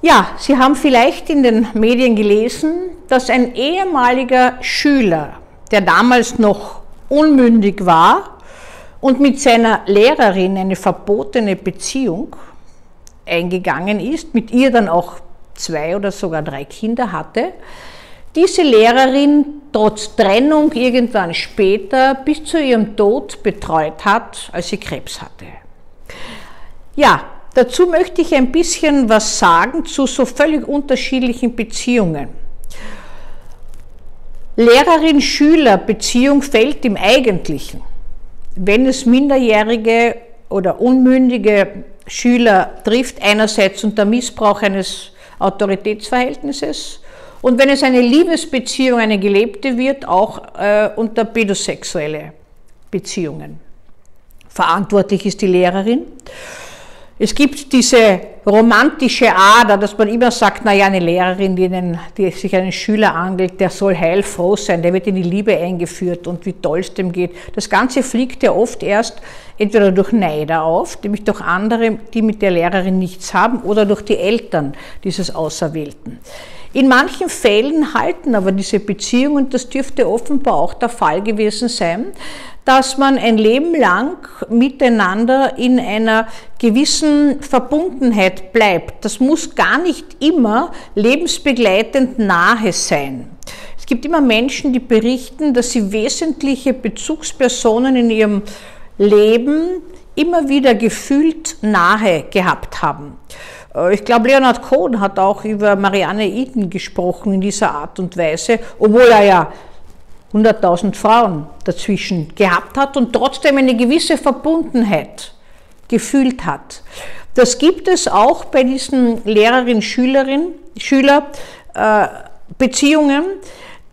Ja, Sie haben vielleicht in den Medien gelesen, dass ein ehemaliger Schüler, der damals noch unmündig war und mit seiner Lehrerin eine verbotene Beziehung eingegangen ist, mit ihr dann auch zwei oder sogar drei Kinder hatte, diese Lehrerin trotz Trennung irgendwann später bis zu ihrem Tod betreut hat, als sie Krebs hatte. Ja, dazu möchte ich ein bisschen was sagen zu so völlig unterschiedlichen Beziehungen. Lehrerin-Schüler-Beziehung fällt im Eigentlichen, wenn es minderjährige oder unmündige Schüler trifft, einerseits unter Missbrauch eines Autoritätsverhältnisses und wenn es eine Liebesbeziehung, eine gelebte wird, auch äh, unter pädosexuelle Beziehungen. Verantwortlich ist die Lehrerin. Es gibt diese romantische Ader, dass man immer sagt, naja, eine Lehrerin, die, einen, die sich einen Schüler angelt, der soll heilfroh sein, der wird in die Liebe eingeführt und wie toll es dem geht. Das Ganze fliegt ja oft erst entweder durch Neider auf, nämlich durch andere, die mit der Lehrerin nichts haben, oder durch die Eltern dieses Auserwählten. In manchen Fällen halten aber diese Beziehungen, und das dürfte offenbar auch der Fall gewesen sein, dass man ein Leben lang miteinander in einer gewissen Verbundenheit bleibt. Das muss gar nicht immer lebensbegleitend nahe sein. Es gibt immer Menschen, die berichten, dass sie wesentliche Bezugspersonen in ihrem Leben immer wieder gefühlt nahe gehabt haben. Äh, ich glaube, Leonard Cohen hat auch über Marianne Eden gesprochen in dieser Art und Weise, obwohl er ja 100.000 Frauen dazwischen gehabt hat und trotzdem eine gewisse Verbundenheit gefühlt hat. Das gibt es auch bei diesen Lehrerin-Schüler-Beziehungen. Äh,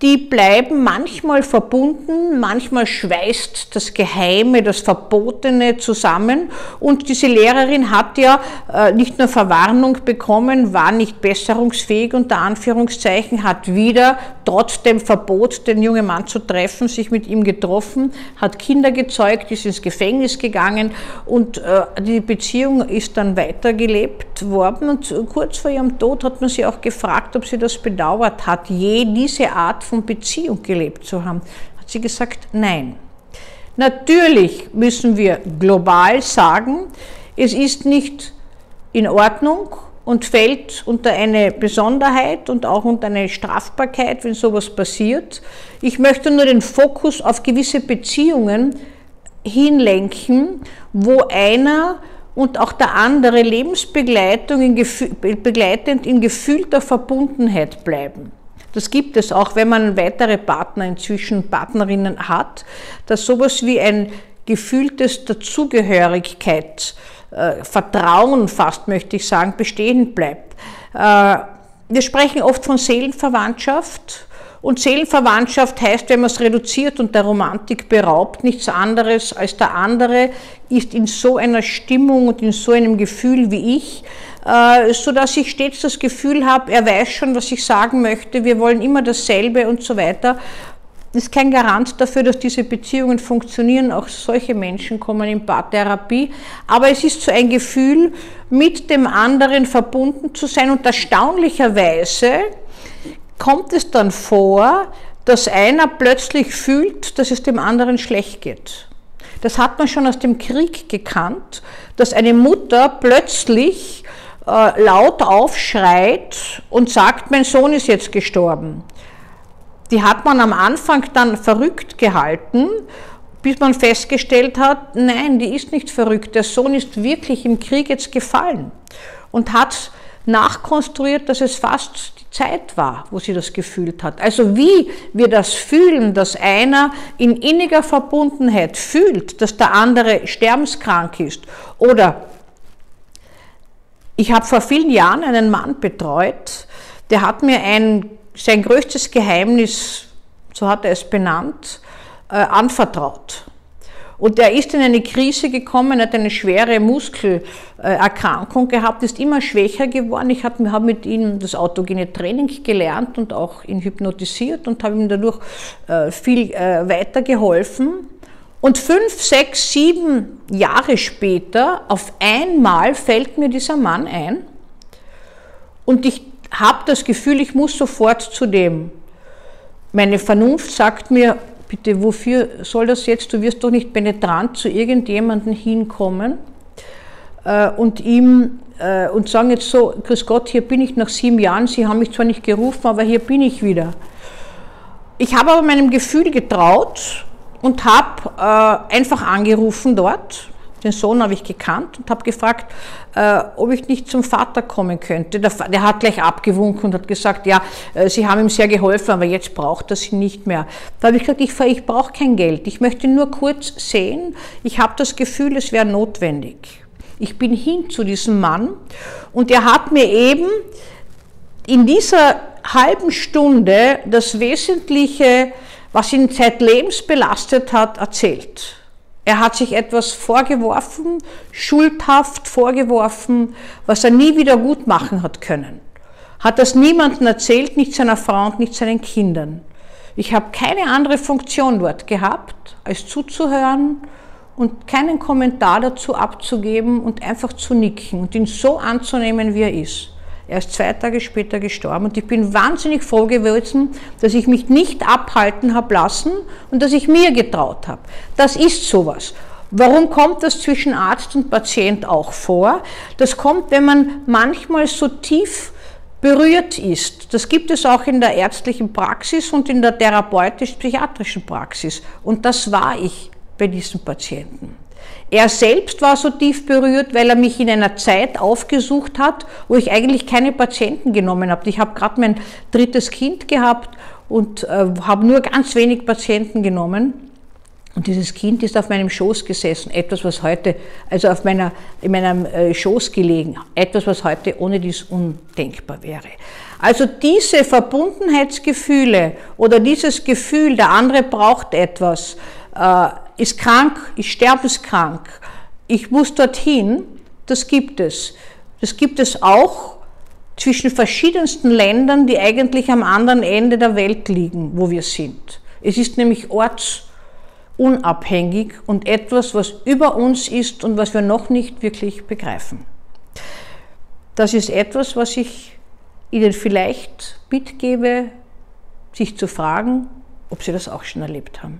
die bleiben manchmal verbunden, manchmal schweißt das Geheime, das Verbotene zusammen. Und diese Lehrerin hat ja äh, nicht nur Verwarnung bekommen, war nicht besserungsfähig unter Anführungszeichen, hat wieder trotz dem Verbot, den jungen Mann zu treffen, sich mit ihm getroffen, hat Kinder gezeugt, ist ins Gefängnis gegangen und äh, die Beziehung ist dann weitergelebt worden. Und kurz vor ihrem Tod hat man sie auch gefragt, ob sie das bedauert hat, je diese Art von Beziehung gelebt zu haben? Hat sie gesagt, nein. Natürlich müssen wir global sagen, es ist nicht in Ordnung und fällt unter eine Besonderheit und auch unter eine Strafbarkeit, wenn sowas passiert. Ich möchte nur den Fokus auf gewisse Beziehungen hinlenken, wo einer und auch der andere Lebensbegleitung in, begleitend in gefühlter Verbundenheit bleiben. Das gibt es auch, wenn man weitere Partner inzwischen, Partnerinnen hat, dass sowas wie ein gefühltes Dazugehörigkeit, äh, Vertrauen fast möchte ich sagen, bestehen bleibt. Äh, wir sprechen oft von Seelenverwandtschaft. Und Seelenverwandtschaft heißt, wenn man es reduziert und der Romantik beraubt, nichts anderes als der andere ist in so einer Stimmung und in so einem Gefühl wie ich, äh, so dass ich stets das Gefühl habe, er weiß schon, was ich sagen möchte, wir wollen immer dasselbe und so weiter. Das ist kein Garant dafür, dass diese Beziehungen funktionieren. Auch solche Menschen kommen in Paartherapie. Aber es ist so ein Gefühl, mit dem anderen verbunden zu sein. Und erstaunlicherweise kommt es dann vor, dass einer plötzlich fühlt, dass es dem anderen schlecht geht. Das hat man schon aus dem Krieg gekannt, dass eine Mutter plötzlich äh, laut aufschreit und sagt, mein Sohn ist jetzt gestorben. Die hat man am Anfang dann verrückt gehalten, bis man festgestellt hat, nein, die ist nicht verrückt, der Sohn ist wirklich im Krieg jetzt gefallen und hat nachkonstruiert, dass es fast die Zeit war, wo sie das gefühlt hat. Also wie wir das fühlen, dass einer in inniger Verbundenheit fühlt, dass der andere sterbenskrank ist oder ich habe vor vielen Jahren einen Mann betreut, der hat mir ein, sein größtes Geheimnis, so hat er es benannt, äh, anvertraut. Und er ist in eine Krise gekommen, hat eine schwere Muskelerkrankung gehabt, ist immer schwächer geworden. Ich habe hab mit ihm das autogene Training gelernt und auch ihn hypnotisiert und habe ihm dadurch äh, viel äh, weitergeholfen. Und fünf, sechs, sieben Jahre später, auf einmal fällt mir dieser Mann ein Und ich habe das Gefühl, ich muss sofort zu dem. Meine Vernunft sagt mir, bitte, wofür soll das jetzt? Du wirst doch nicht penetrant zu irgendjemandem hinkommen äh, und ihm äh, und sagen jetzt so, Grüß Gott, hier bin ich nach sieben Jahren, Sie haben mich zwar nicht gerufen, aber hier bin ich wieder. Ich habe aber meinem Gefühl getraut und habe äh, einfach angerufen dort. Den Sohn habe ich gekannt und habe gefragt, äh, ob ich nicht zum Vater kommen könnte. Der, der, hat gleich abgewunken und hat gesagt, ja, äh, Sie haben ihm sehr geholfen, aber jetzt braucht er Sie nicht mehr. Da habe ich gesagt, ich, ich brauche kein Geld. Ich möchte nur kurz sehen. Ich habe das Gefühl, es wäre notwendig. Ich bin hin zu diesem Mann und er hat mir eben in dieser halben Stunde das Wesentliche, was ihn zeitlebens belastet hat, erzählt. Er hat sich etwas vorgeworfen, schuldhaft vorgeworfen, was er nie wieder gut machen hat können. Hat das niemandem erzählt, nicht seiner Frau und nicht seinen Kindern. Ich habe keine andere Funktion dort gehabt, als zuzuhören und keinen Kommentar dazu abzugeben und einfach zu nicken und ihn so anzunehmen, wie er ist. Er ist zwei Tage später gestorben und ich bin wahnsinnig froh gewesen, dass ich mich nicht abhalten habe lassen und dass ich mir getraut habe. Das ist sowas. Warum kommt das zwischen Arzt und Patient auch vor? Das kommt, wenn man manchmal so tief berührt ist. Das gibt es auch in der ärztlichen Praxis und in der therapeutisch-psychiatrischen Praxis. Und das war ich bei diesem Patienten. Er selbst war so tief berührt, weil er mich in einer Zeit aufgesucht hat, wo ich eigentlich keine Patienten genommen habe. Ich habe gerade mein drittes Kind gehabt und äh, habe nur ganz wenig Patienten genommen. Und dieses Kind ist auf meinem Schoß gesessen, etwas, was heute, also auf meiner, in meinem äh, Schoß gelegen, etwas, was heute ohne dies undenkbar wäre. Also diese Verbundenheitsgefühle oder dieses Gefühl, der andere braucht etwas, äh, ist krank, ist sterbenskrank, ich muss dorthin, das gibt es. Das gibt es auch zwischen verschiedensten Ländern, die eigentlich am anderen Ende der Welt liegen, wo wir sind. Es ist nämlich ortsunabhängig und etwas, was über uns ist und was wir noch nicht wirklich begreifen. Das ist etwas, was ich Ihnen vielleicht mitgebe, sich zu fragen, ob Sie das auch schon erlebt haben.